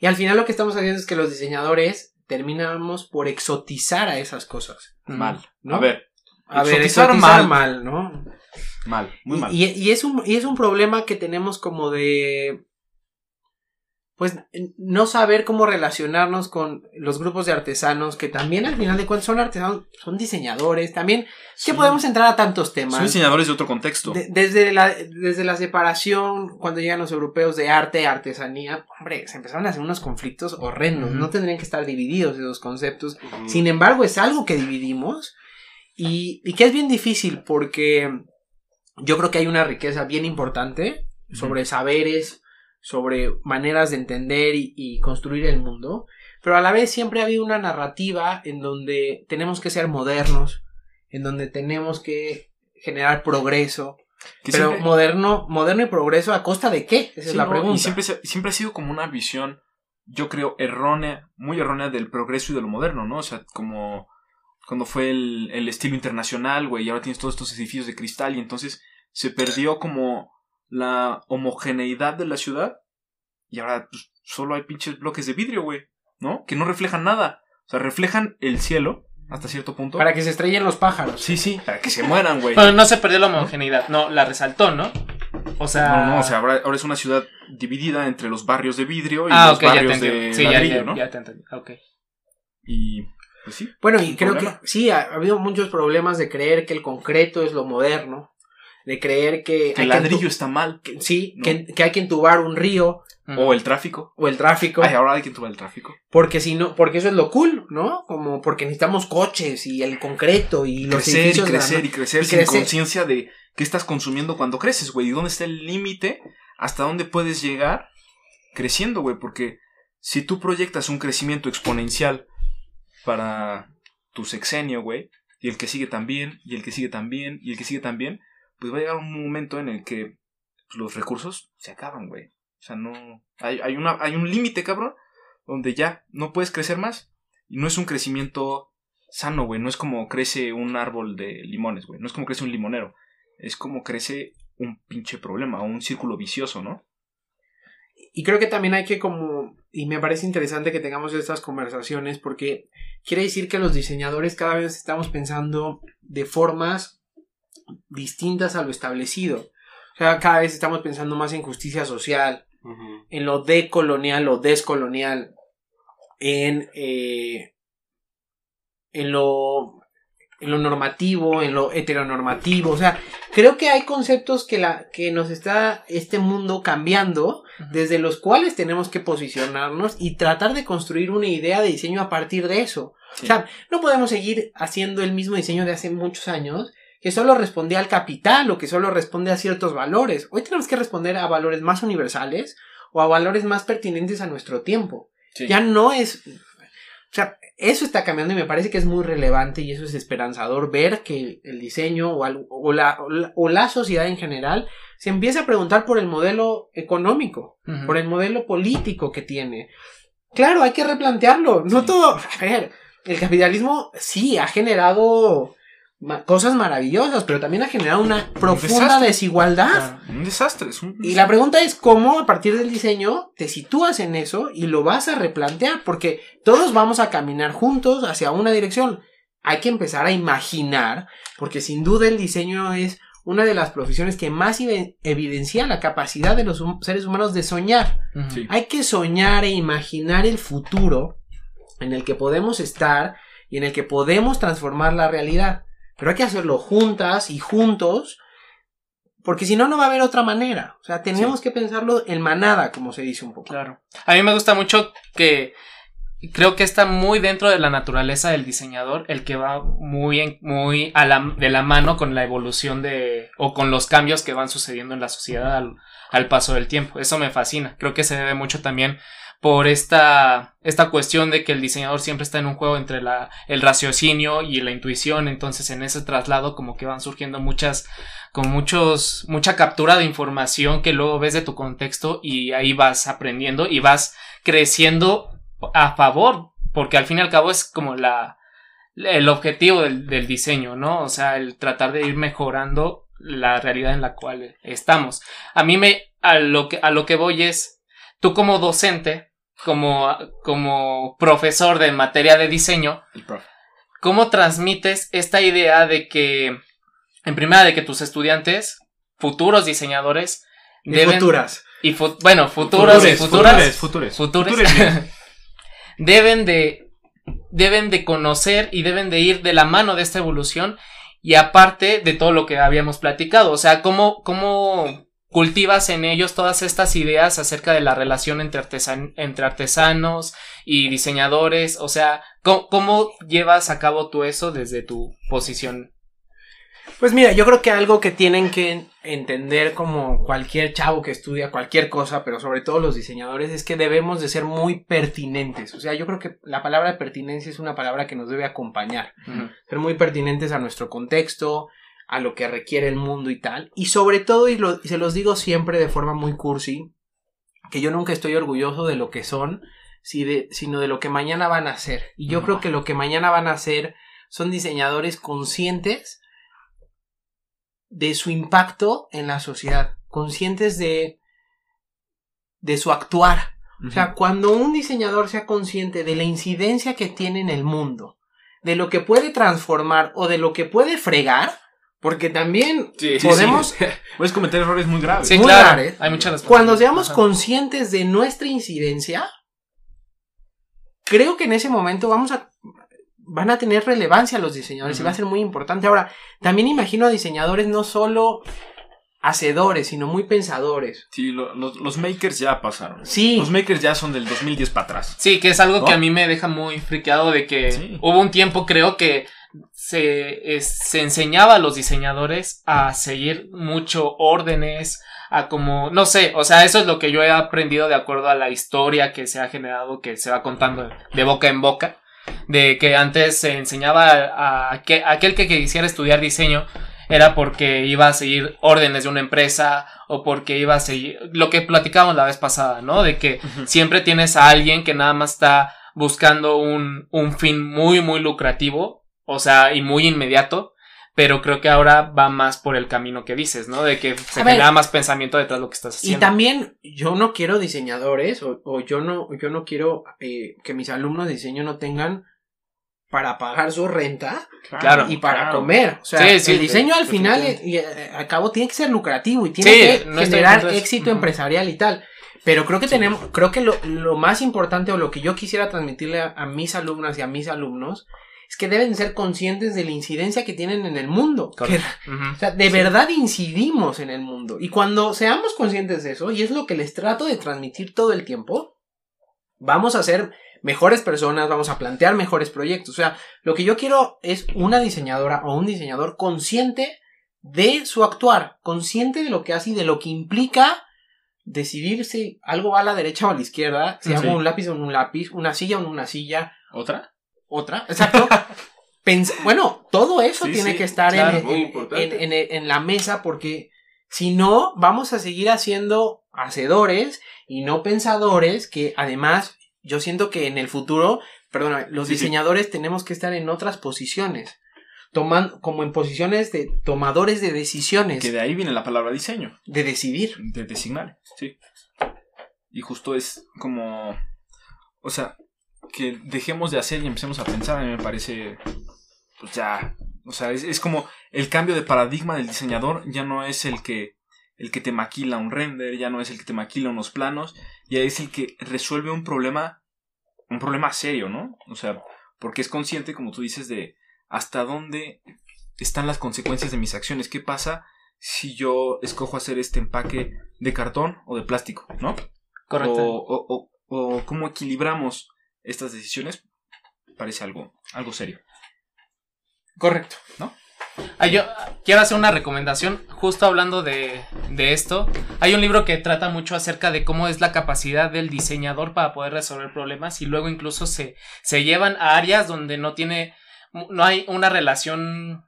Y al final lo que estamos haciendo es que los diseñadores terminamos por exotizar a esas cosas. Mal. ¿no? A ver. A ver, exotizar mal. mal, ¿no? Mal, muy mal. Y, es un, y es un problema que tenemos como de pues no saber cómo relacionarnos con los grupos de artesanos que también al final de cuentas son artesanos, son diseñadores, también que podemos entrar a tantos temas. Son diseñadores de otro contexto. desde, la, desde la separación, cuando llegan los europeos de arte y artesanía, hombre, se empezaron a hacer unos conflictos horrendos, no tendrían que estar divididos esos conceptos, sin embargo es algo que dividimos y, y que es bien difícil porque yo creo que hay una riqueza bien importante sobre saberes, sobre maneras de entender y, construir el mundo, pero a la vez siempre ha habido una narrativa en donde tenemos que ser modernos, en donde tenemos que generar progreso. pero moderno, moderno y progreso a costa de qué? Esa es la pregunta. Y siempre, siempre ha sido como una visión, yo creo, errónea, muy errónea del progreso y de lo moderno, ¿no? O sea, como cuando fue el, el estilo internacional, güey, y ahora tienes todos estos edificios de cristal y entonces se perdió como la homogeneidad de la ciudad y ahora pues, solo hay pinches bloques de vidrio, güey, ¿no? Que no reflejan nada. O sea, reflejan el cielo hasta cierto punto. Para que se estrellen los pájaros. Sí, sí, para que se mueran, güey. Pero no se perdió la homogeneidad, no, la resaltó, ¿no? O sea. No, no, o sea, ahora, es una ciudad dividida entre los barrios de vidrio y ah, los barrios de sí, ladrillo, ya, ¿no? Ya te entendí, ok. Y. Pues sí. Bueno, y creo que sí, ha habido muchos problemas de creer que el concreto es lo moderno de creer que... el ladrillo está mal. sí, que, hay que entubar un río. O el tráfico. O el tráfico. Ay, ahora hay que entubar el tráfico. Porque si no, porque eso es lo cool, ¿no? Como porque necesitamos coches y el concreto y los crecer y crecer y crecer sin conciencia de qué estás consumiendo cuando creces, güey. ¿Y dónde está el límite? ¿Hasta dónde puedes llegar creciendo, güey? Porque si tú proyectas un crecimiento exponencial para tu sexenio, güey, y el que sigue también, y el que sigue también, y el que sigue también, pues va a llegar un momento en el que los recursos se acaban, güey. O sea, no. Hay, hay, una, hay un límite, cabrón, donde ya no puedes crecer más. Y no es un crecimiento sano, güey. No es como crece un árbol de limones, güey. No es como crece un limonero. Es como crece un pinche problema, un círculo vicioso, ¿no? Y creo que también hay que como, y me parece interesante que tengamos estas conversaciones porque quiere decir que los diseñadores cada vez estamos pensando de formas distintas a lo establecido. O sea, cada vez estamos pensando más en justicia social, en lo decolonial o descolonial, en, eh, en lo en lo normativo, en lo heteronormativo, o sea, creo que hay conceptos que la que nos está este mundo cambiando, desde los cuales tenemos que posicionarnos y tratar de construir una idea de diseño a partir de eso. O sea, no podemos seguir haciendo el mismo diseño de hace muchos años que solo respondía al capital o que solo responde a ciertos valores. Hoy tenemos que responder a valores más universales o a valores más pertinentes a nuestro tiempo. Ya no es... O sea, eso está cambiando y me parece que es muy relevante y eso es esperanzador ver que el diseño o, la, o la, sociedad en general se empieza a preguntar por el modelo económico, por el modelo político que tiene. Claro, hay que replantearlo. No todo. A ver, el capitalismo sí ha generado ma- cosas maravillosas, pero también ha generado una profunda desigualdad. Claro. Un desastre. Es un... Y la pregunta es cómo a partir del diseño te sitúas en eso y lo vas a replantear, porque todos vamos a caminar juntos hacia una dirección. Hay que empezar a imaginar, porque sin duda el diseño es una de las profesiones que más evi- evidencia la capacidad de los hum- seres humanos de soñar. Sí. Hay que soñar e imaginar el futuro en el que podemos estar y en el que podemos transformar la realidad. Pero hay que hacerlo juntas y juntos, porque si no, no va a haber otra manera. O sea, tenemos que pensarlo en manada, como se dice un poco. Claro. A mí me gusta mucho que creo que está muy dentro de la naturaleza del diseñador, el que va muy, en- muy a la, de la mano con la evolución de, o con los cambios que van sucediendo en la sociedad al, al paso del tiempo. Eso me fascina. Creo que se debe mucho también por esta, esta cuestión de que el diseñador siempre está en un juego entre la, el raciocinio y la intuición. Entonces, en ese traslado, como que van surgiendo muchas, con muchos, mucha captura de información que luego ves de tu contexto y ahí vas aprendiendo y vas creciendo a favor, porque al fin y al cabo es como la, el objetivo del, del diseño, ¿no? O sea, el tratar de ir mejorando la realidad en la cual estamos. A mí me, a lo que, a lo que voy es, tú como docente, como, como profesor de materia de diseño, El profe. ¿cómo transmites esta idea de que, en primera, de que tus estudiantes, futuros diseñadores, Y deben, futuras. y fu- bueno, futuros y futuras, futures. futures, Futures, bien. (laughs) deben de, deben de conocer y deben de ir de la mano de esta evolución y aparte de todo lo que habíamos platicado, o sea, cómo, cómo cultivas en ellos todas estas ideas acerca de la relación entre, artesan- entre artesanos y diseñadores, o sea, ¿cómo, cómo llevas a cabo tú eso desde tu posición? Pues mira, yo creo que algo que tienen que entender como cualquier chavo que estudia cualquier cosa, pero sobre todo los diseñadores, es que debemos de ser muy pertinentes. O sea, yo creo que la palabra pertinencia es una palabra que nos debe acompañar. ser muy pertinentes a nuestro contexto, a lo que requiere el mundo y tal. Y sobre todo, y, lo- y se los digo siempre de forma muy cursi, que yo nunca estoy orgulloso de lo que son, si de- sino de lo que mañana van a ser. Y yo No. creo que lo que mañana van a ser son diseñadores conscientes de su impacto en la sociedad, conscientes de, de su actuar. O sea, cuando un diseñador sea consciente de la incidencia que tiene en el mundo, de lo que puede transformar o de lo que puede fregar, porque también Sí, podemos, sí. (laughs) Puedes cometer errores muy graves. Sí, Muy claro, ¿eh? hay muchas cuando seamos Ajá. conscientes de nuestra incidencia, creo que en ese momento vamos a van a tener relevancia los diseñadores y Ujú. va a ser muy importante. Ahora, también imagino a diseñadores no solo hacedores, sino muy pensadores. Sí, lo- los, los makers ya pasaron. Sí, Los makers ya son del 2010 para atrás. Sí, que es algo ¿No? que a mí me deja muy friqueado de que Sí. hubo un tiempo, creo que se, es- se enseñaba a los diseñadores a seguir mucho órdenes, a como, no sé, o sea, eso es lo que yo he aprendido de acuerdo a la historia que se ha generado, que se va contando de boca en boca, de que antes se enseñaba a, a que- a aquel que quisiera estudiar diseño era porque iba a seguir órdenes de una empresa o porque iba a seguir lo que platicábamos la vez pasada, ¿no? De que siempre tienes a alguien que nada más está buscando un, un fin muy, muy lucrativo, o sea, y muy inmediato, pero creo que ahora va más por el camino que dices, ¿no? De que se A ver. genera más pensamiento detrás de lo que estás Y haciendo. también yo no quiero diseñadores o, o yo no yo no quiero eh, que mis alumnos de diseño no tengan para pagar su renta Claro. y para claro. comer. O sea, Sí, sí, el diseño sí, al final y, eh, al cabo tiene que ser lucrativo y tiene Sí, que no generar éxito empresarial y tal. Pero creo que tenemos, creo que lo, lo más importante o lo que yo quisiera transmitirle a, a mis alumnas y a mis alumnos es que deben ser conscientes de la incidencia que tienen en el mundo. Que o sea, de verdad incidimos en el mundo. Y cuando seamos conscientes de eso, y es lo que les trato de transmitir todo el tiempo, vamos a ser mejores personas, vamos a plantear mejores proyectos. O sea, lo que yo quiero es una diseñadora o un diseñador consciente de su actuar, consciente de lo que hace y de lo que implica decidir si algo va a la derecha o a la izquierda, si Sí. hago un lápiz o un lápiz, una silla o una silla, ¿Otra? Otra, exacto. (laughs) Pens- bueno, todo eso Sí, tiene sí, que estar claro, en, en- la mesa porque si no, vamos a seguir haciendo hacedores y no pensadores que además yo siento que en el futuro, perdón, los sí. diseñadores tenemos que estar en otras posiciones. toman, como en posiciones de tomadores de decisiones, Que de ahí viene la palabra diseño. de decidir. de designar, sí. Y justo es como, o sea, que dejemos de hacer y empecemos a pensar, a mí me parece, pues ya, o sea, es, es como el cambio de paradigma del diseñador ya no es el que, el que te maquila un render, ya no es el que te maquila unos planos, ya es el que resuelve un problema, un problema serio, ¿no? O sea, porque es consciente, como tú dices, de hasta dónde están las consecuencias de mis acciones, qué pasa si yo escojo hacer este empaque de cartón o de plástico, ¿no? Correcto. O, o- o- o cómo equilibramos estas decisiones, parece algo, algo serio. Correcto. Ah, yo quiero hacer una recomendación, justo hablando de, de esto. Hay un libro que trata mucho acerca de cómo es la capacidad del diseñador para poder resolver problemas y luego incluso se, se llevan a áreas donde no tiene, no hay una relación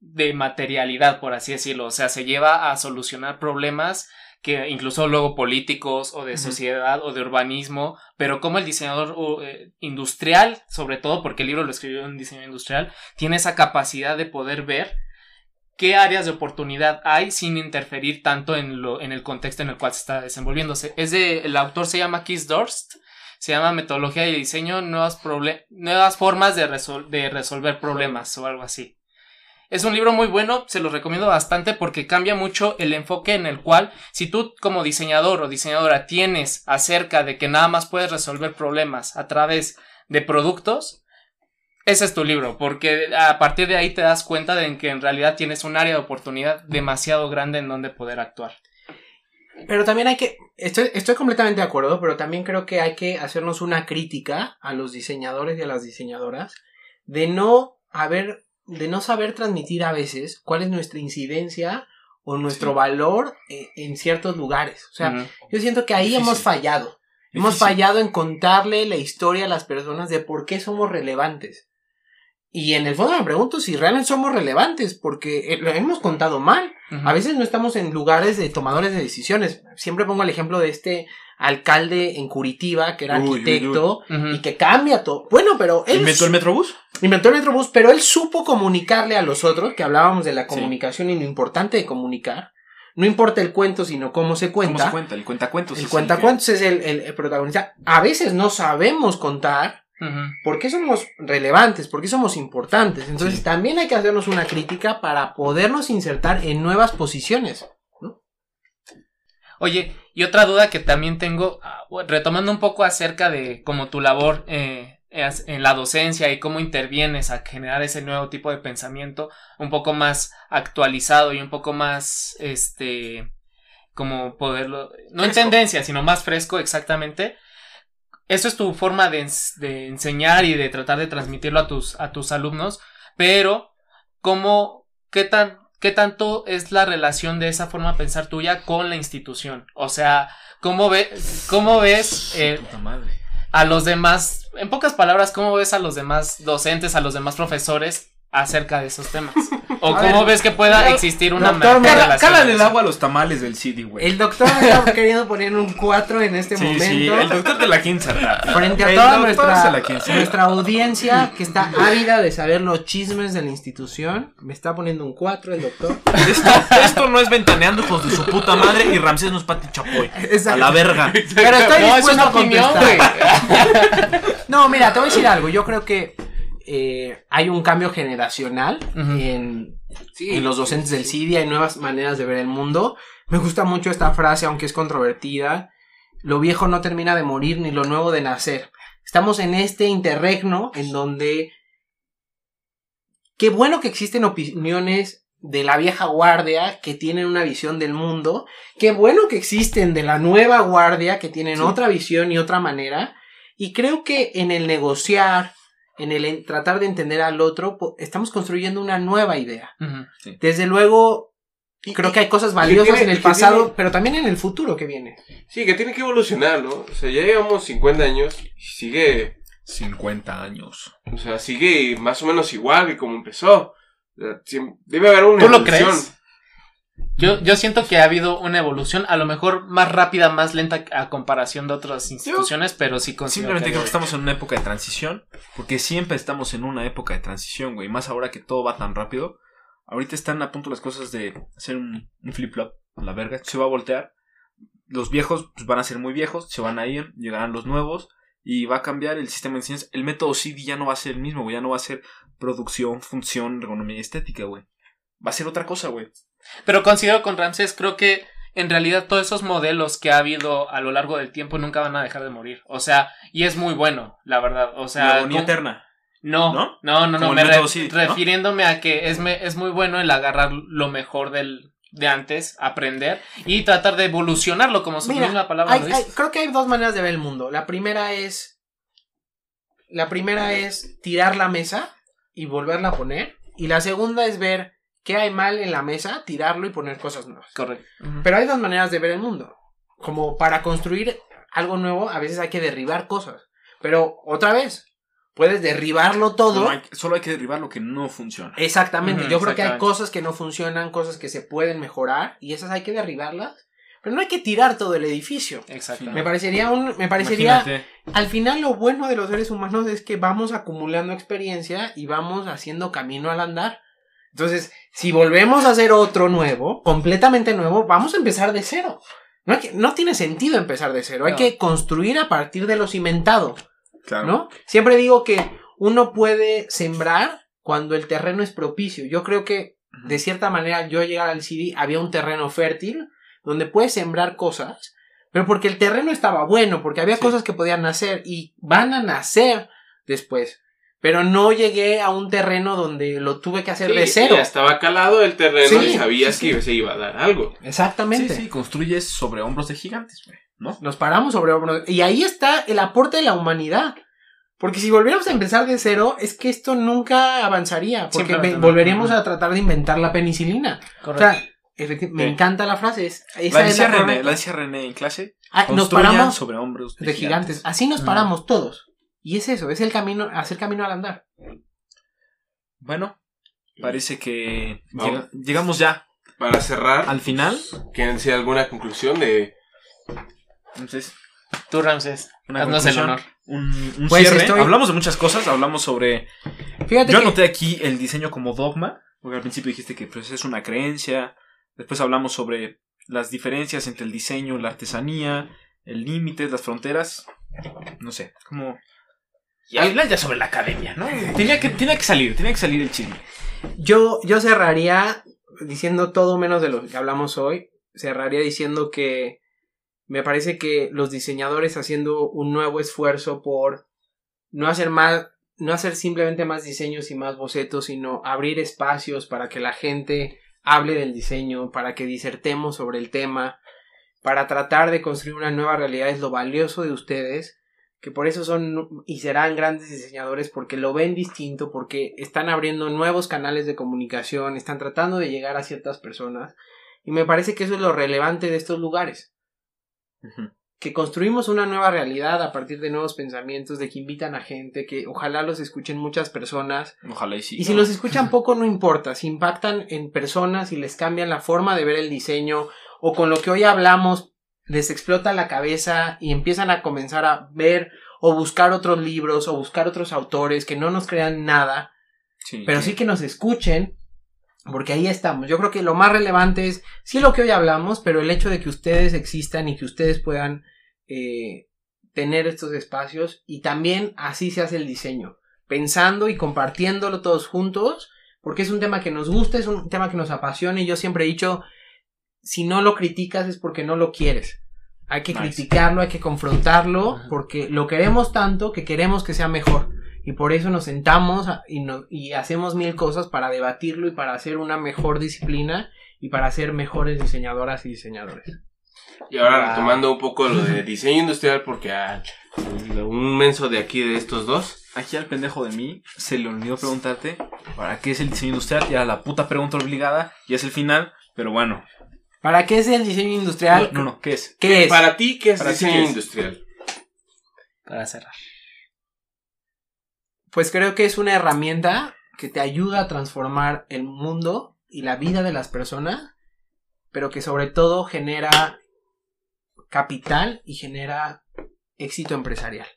de materialidad, por así decirlo. O sea, se lleva a solucionar problemas que incluso luego políticos o de sociedad o de urbanismo, pero como el diseñador uh, eh, industrial, sobre todo porque el libro lo escribió un diseñador industrial, tiene esa capacidad de poder ver qué áreas de oportunidad hay sin interferir tanto en, lo, en el contexto en el cual se está desenvolviéndose. Es de, el autor se llama Keith Dorst, se llama Metodología de Diseño, nuevas, nuevas formas de, resol- de resolver problemas o algo así. Es un libro muy bueno, se lo recomiendo bastante porque cambia mucho el enfoque en el cual si tú como diseñador o diseñadora tienes acerca de que nada más puedes resolver problemas a través de productos, ese es tu libro, porque a partir de ahí te das cuenta de que en realidad tienes un área de oportunidad demasiado grande en donde poder actuar. Pero también hay que, estoy, estoy completamente de acuerdo, pero también creo que hay que hacernos una crítica a los diseñadores y a las diseñadoras de no haber, de no saber transmitir a veces cuál es nuestra incidencia o nuestro Sí. valor eh, en ciertos lugares. O sea, yo siento que ahí Difícil. hemos fallado. Hemos fallado en contarle la historia a las personas de por qué somos relevantes. Y en el fondo me pregunto si realmente somos relevantes, porque eh, lo hemos contado mal. A veces no estamos en lugares de tomadores de decisiones. Siempre pongo el ejemplo de este alcalde en Curitiba, que era Uy, uy, arquitecto y que cambia todo. Bueno, pero él ¿Inventó el Metrobús? inventó el Metrobús, pero él supo comunicarle a los otros, que hablábamos de la Sí. comunicación y lo importante de comunicar. No importa el cuento, sino cómo se ¿Cómo cuenta. se cuenta? El cuentacuentos. El es cuentacuentos es el, el- el protagonista. A veces no sabemos contar Ujú. por qué somos relevantes, por qué somos importantes. Entonces Sí. también hay que hacernos una crítica para podernos insertar en nuevas posiciones. Oye, y otra duda que también tengo, ah, retomando un poco acerca de como tu labor eh, en la docencia y cómo intervienes a generar ese nuevo tipo de pensamiento un poco más actualizado y un poco más, este, como poderlo, no en tendencia, sino más fresco exactamente. Eso es tu forma de, ens- de enseñar y de tratar de transmitirlo a tus, a tus alumnos, pero ¿cómo, qué tan, qué tanto es la relación de esa forma de pensar tuya con la institución? O sea, ¿cómo, ve, cómo ves eh, a los demás, en pocas palabras, cómo ves a los demás docentes, a los demás profesores acerca de esos temas? (laughs) ¿O A cómo ver, ves que pueda existir una doctor, mejor Cala- relación? Cálale el agua a los tamales del CD, güey. El doctor está queriendo poner un 4 en este sí, momento. sí, el doctor de la quince (laughs) Frente a El toda se la nuestra, nuestra audiencia que está ávida de saber los chismes de la institución, me está poniendo un 4 el doctor. (laughs) Esto, esto no es ventaneando, hijos de su puta madre, y Ramsés no es Pati Chapoy. A la verga. Pero estoy no, es dispuesto una a opinión, contestar. güey. No, mira, te voy a decir algo. Yo creo que eh, hay un cambio generacional en, Sí. en los docentes del CIDI. Hay nuevas maneras de ver el mundo. Me gusta mucho esta frase, aunque es controvertida. Lo viejo no termina de morir ni lo nuevo de nacer. Estamos en este interregno en donde qué bueno que existen opiniones de la vieja guardia que tienen una visión del mundo. Qué bueno que existen de la nueva guardia que tienen Sí. otra visión y otra manera. Y creo que en el negociar, en el en- tratar de entender al otro, estamos construyendo una nueva idea. Desde luego, Y- creo y- que hay cosas valiosas tiene- en el pasado, tiene- pero también en el futuro que viene. Sí, que tiene que evolucionar, ¿no? O sea, ya llevamos 50 años y sigue, 50 años. o sea, sigue más o menos igual que como empezó. O sea, debe haber una ¿Tú lo evolución. crees? Yo, yo siento que ha habido una evolución, a lo mejor más rápida, más lenta a comparación de otras instituciones, pero sí Simplemente que creo que estamos en una época de transición, porque siempre estamos en una época de transición, güey, más ahora que todo va tan rápido. Ahorita están a punto las cosas de hacer un, un flip-flop a la verga, se va a voltear. Los viejos pues, van a ser muy viejos, se van a ir, llegarán los nuevos y va a cambiar el sistema de enseñanza. El método CD ya no va a ser el mismo, güey, ya no va a ser producción, función, ergonomía y estética, güey. Va a ser otra cosa, güey. Pero considero con Ramsés, creo que en realidad todos esos modelos que ha habido a lo largo del tiempo nunca van a dejar de morir. O sea, y es muy bueno, la verdad. O La sea, agonía con- eterna. no, ¿No? no, no, me refiriéndome a que es, me- es muy bueno el agarrar lo mejor del, de antes, aprender y tratar de evolucionarlo, como su Mira, misma palabra hay- lo hay- dice. creo que hay dos maneras de ver el mundo. La primera es. La primera es tirar la mesa y volverla a poner. Y la segunda es ver qué hay mal en la mesa, tirarlo y poner cosas nuevas. Correcto. Pero hay dos maneras de ver el mundo. Como para construir algo nuevo, a veces hay que derribar cosas. Pero otra vez, puedes derribarlo todo. No hay- solo hay que derribar lo que no funciona. Exactamente. Yo creo que hay cosas que no funcionan, cosas que se pueden mejorar y esas hay que derribarlas. Pero no hay que tirar todo el edificio. Exactamente. Me parecería un, me parecería, Imagínate. al final lo bueno de los seres humanos es que vamos acumulando experiencia y vamos haciendo camino al andar. Entonces, si volvemos a hacer otro nuevo, completamente nuevo, vamos a empezar de cero. No, hay que- no tiene sentido empezar de cero, hay No. que construir a partir de lo cimentado. Claro. ¿no? Siempre digo que uno puede sembrar cuando el terreno es propicio. Yo creo que de cierta manera yo al llegar al CD había un terreno fértil donde puedes sembrar cosas, pero porque el terreno estaba bueno, porque había Sí. cosas que podían nacer y van a nacer después. Pero no llegué a un terreno donde lo tuve que hacer Sí, de cero. ya estaba calado el terreno Sí, y sabías sí, sí. que se iba a dar algo. Exactamente. Sí, sí, construyes sobre hombros de gigantes, güey, ¿no? Nos paramos sobre hombros. Y ahí está el aporte de la humanidad. Porque si volviéramos a empezar de cero, es que esto nunca avanzaría. Porque volveríamos a tratar de inventar la penicilina. O Correcto. sea, me encanta la frase. Es, esa La es la decía, René, correcta. la decía René en clase. Ah, nos paramos sobre hombros de, de gigantes. Así nos Mm. paramos todos. Y es eso, es el camino, hacer camino al andar. Bueno, parece que llegamos ya Para cerrar, al final. ¿quieren decir alguna conclusión de Entonces, Tú, Ramsés, una haznos el honor. un, un Pues cierre. estoy- Hablamos de muchas cosas, hablamos sobre... Fíjate Yo que anoté aquí el diseño como dogma, porque al principio dijiste que pues, es una creencia. Después hablamos sobre las diferencias entre el diseño, la artesanía, el límite, las fronteras. No sé, como... Y hablar ya sobre la academia, ¿no? Tenía que, tenía que salir, tenía que salir el chisme. yo, yo cerraría diciendo todo menos de lo que hablamos hoy. Cerraría diciendo que me parece que los diseñadores haciendo un nuevo esfuerzo por no hacer más, no hacer simplemente más diseños y más bocetos, sino abrir espacios para que la gente hable del diseño, para que disertemos sobre el tema, para tratar de construir una nueva realidad es lo valioso de ustedes, que por eso son y serán grandes diseñadores porque lo ven distinto, porque están abriendo nuevos canales de comunicación, están tratando de llegar a ciertas personas y me parece que eso es lo relevante de estos lugares que construimos una nueva realidad a partir de nuevos pensamientos, de que invitan a gente, que ojalá los escuchen muchas personas. Ojalá y sí. Y si los escuchan (laughs) poco, no importa. Si impactan en personas y les cambian la forma de ver el diseño, o con lo que hoy hablamos, les explota la cabeza y empiezan a comenzar a ver o buscar otros libros o buscar otros autores que no nos crean nada, Sí, pero sí que nos escuchen, porque ahí estamos. Yo creo que lo más relevante es, sí lo que hoy hablamos, pero el hecho de que ustedes existan y que ustedes puedan eh, tener estos espacios y también así se hace el diseño, pensando y compartiéndolo todos juntos, porque es un tema que nos gusta, es un tema que nos apasiona y yo siempre he dicho, si no lo criticas es porque no lo quieres. Hay que Nice. criticarlo, hay que confrontarlo, Ajá. porque lo queremos tanto que queremos que sea mejor. Y por eso nos sentamos a- y, no- y hacemos mil cosas para debatirlo y para hacer una mejor disciplina y para ser mejores diseñadoras y diseñadores. Y ahora Wow. retomando un poco lo de diseño industrial, porque a un menso de aquí de estos dos, Aquí al pendejo de mí se le olvidó preguntarte para qué es el diseño industrial. Ya la puta pregunta obligada y es el final, pero bueno. ¿Para qué es el diseño industrial? No, no, ¿qué es? ¿Qué es? para ti, ¿qué es Para diseño ¿qué es? industrial? Para cerrar. Pues creo que es una herramienta que te ayuda a transformar el mundo y la vida de las personas pero que sobre todo genera capital y genera éxito empresarial.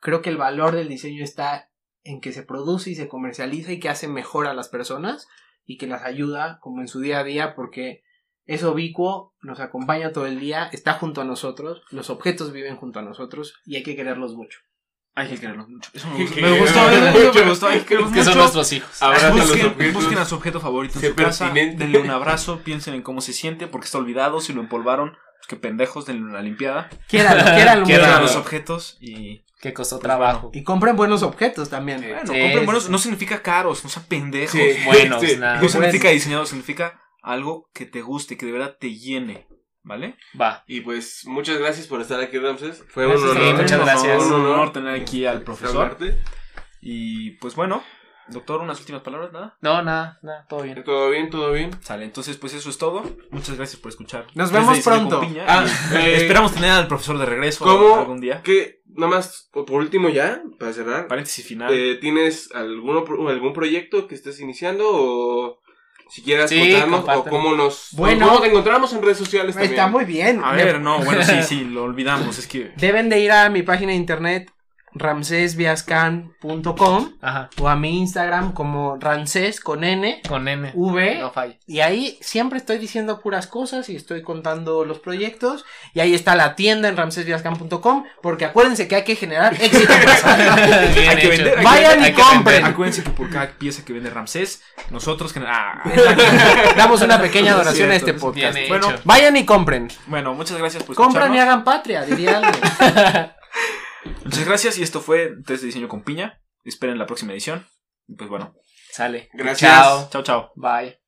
Creo que el valor del diseño está en que se produce y se comercializa y que hace mejor a las personas y que las ayuda como en su día a día porque es ubicuo, nos acompaña todo el día, está junto a nosotros, los objetos viven junto a nosotros y hay que quererlos mucho. Hay que quererlos mucho. Eso me gustó. que (laughs) Me gustó, me mucho. gustó. Hay que quererlos Que son mucho. nuestros hijos. Busquen, busquen a su objeto favorito en su casa, denle un abrazo, piensen en cómo se siente, porque está olvidado, si lo empolvaron, pues qué pendejos, denle una limpiada. Quiéranlo. Quieran mucho. los objetos y Que costó Pues trabajo. Y compren buenos objetos también. Sí. bueno, Sí, compren buenos, sí. no significa caros, no sean pendejos. Sí. Buenos, Sí. nada. No significa diseñado, significa algo que te guste, que de verdad te llene, ¿vale? Va. Y pues muchas gracias por estar aquí, Ramses. Fue Gracias un honor. muchas gracias. Un honor tener aquí al profesor. hablarte. Y pues bueno, doctor, unas últimas palabras, nada. No, nada, nada, todo bien. Todo bien, todo bien. Sale, entonces pues eso es todo. Muchas gracias por escuchar. Nos vemos pronto. Ah, eh, Esperamos tener al profesor de regreso ¿Cómo? algún día. Que, nada más, por último ya, para cerrar. Paréntesis final. Eh, ¿Tienes alguno, algún proyecto que estés iniciando o si quieras Sí, contarnos o cómo nos Bueno. cómo te encontramos en redes sociales también? Está muy bien. A ver, no, bueno, sí, sí, lo olvidamos. Es que Deben de ir a mi página de internet ramsesviascan.com Ajá. o a mi Instagram como ramses con n Con N. v No falla. y ahí siempre estoy diciendo puras cosas y estoy contando los proyectos y ahí está la tienda en ramsesviascan.com porque acuérdense que hay que generar (laughs) éxito Hay que hecho. vender, hay que Vayan y compren. acuérdense que por cada pieza que vende Ramsés, nosotros ah, Damos una pequeña donación a Es cierto, este es podcast. Bueno. Vayan y compren. Bueno, muchas gracias por Compran y hagan patria, diría alguien. (laughs) Muchas gracias y esto fue Test de Diseño con Piña. Esperen la próxima edición. Y pues bueno, Sale. Gracias. Chao. chao, chao. Bye.